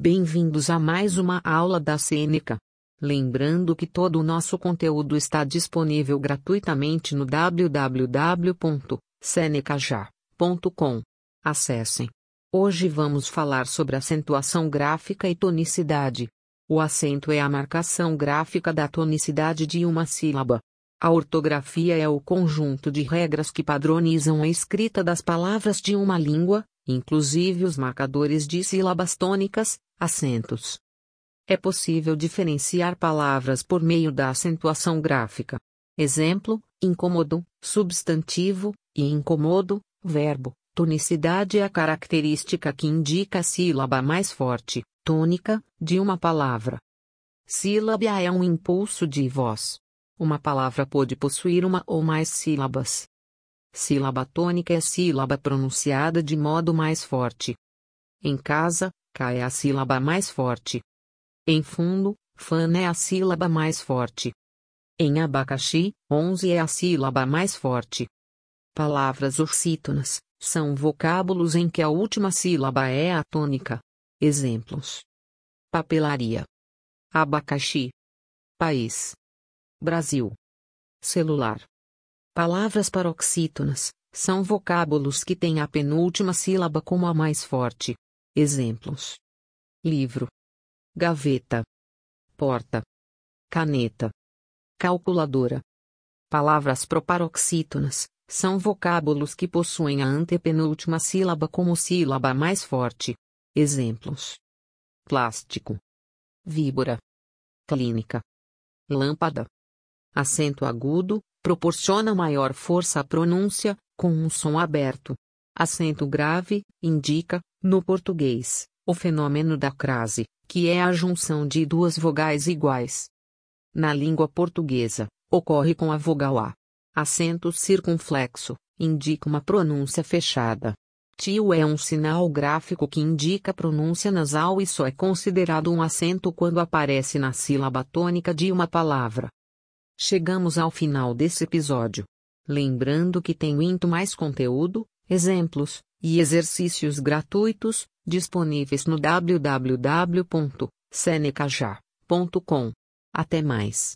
Bem-vindos a mais uma aula da Cênica. Lembrando que todo o nosso conteúdo está disponível gratuitamente no www.senecaja.com. Acessem. Hoje vamos falar sobre acentuação gráfica e tonicidade. O acento é a marcação gráfica da tonicidade de uma sílaba. A ortografia é o conjunto de regras que padronizam a escrita das palavras de uma língua, inclusive os marcadores de sílabas tônicas, acentos. É possível diferenciar palavras por meio da acentuação gráfica. Exemplo: incômodo, substantivo, e incomodo, verbo. Tonicidade é a característica que indica a sílaba mais forte, tônica, de uma palavra. Sílaba é um impulso de voz. Uma palavra pode possuir uma ou mais sílabas. Sílaba tônica é sílaba pronunciada de modo mais forte. Em casa, K é a sílaba mais forte. Em fundo, fan é a sílaba mais forte. Em abacaxi, 11 é a sílaba mais forte. Palavras oxítonas são vocábulos em que a última sílaba é a tônica. Exemplos: papelaria, abacaxi, país, Brasil, celular. Palavras paroxítonas são vocábulos que têm a penúltima sílaba como a mais forte. Exemplos: livro, gaveta, porta, caneta, calculadora. Palavras proparoxítonas são vocábulos que possuem a antepenúltima sílaba como sílaba mais forte. Exemplos: plástico, víbora, clínica, lâmpada. Acento agudo proporciona maior força à pronúncia, com um som aberto. Acento grave indica, no português, o fenômeno da crase, que é a junção de duas vogais iguais. Na língua portuguesa, ocorre com a vogal A. Acento circunflexo indica uma pronúncia fechada. Tio é um sinal gráfico que indica pronúncia nasal e só é considerado um acento quando aparece na sílaba tônica de uma palavra. Chegamos ao final desse episódio. Lembrando que tem muito mais conteúdo, exemplos e exercícios gratuitos disponíveis no www.senecaja.com. Até mais.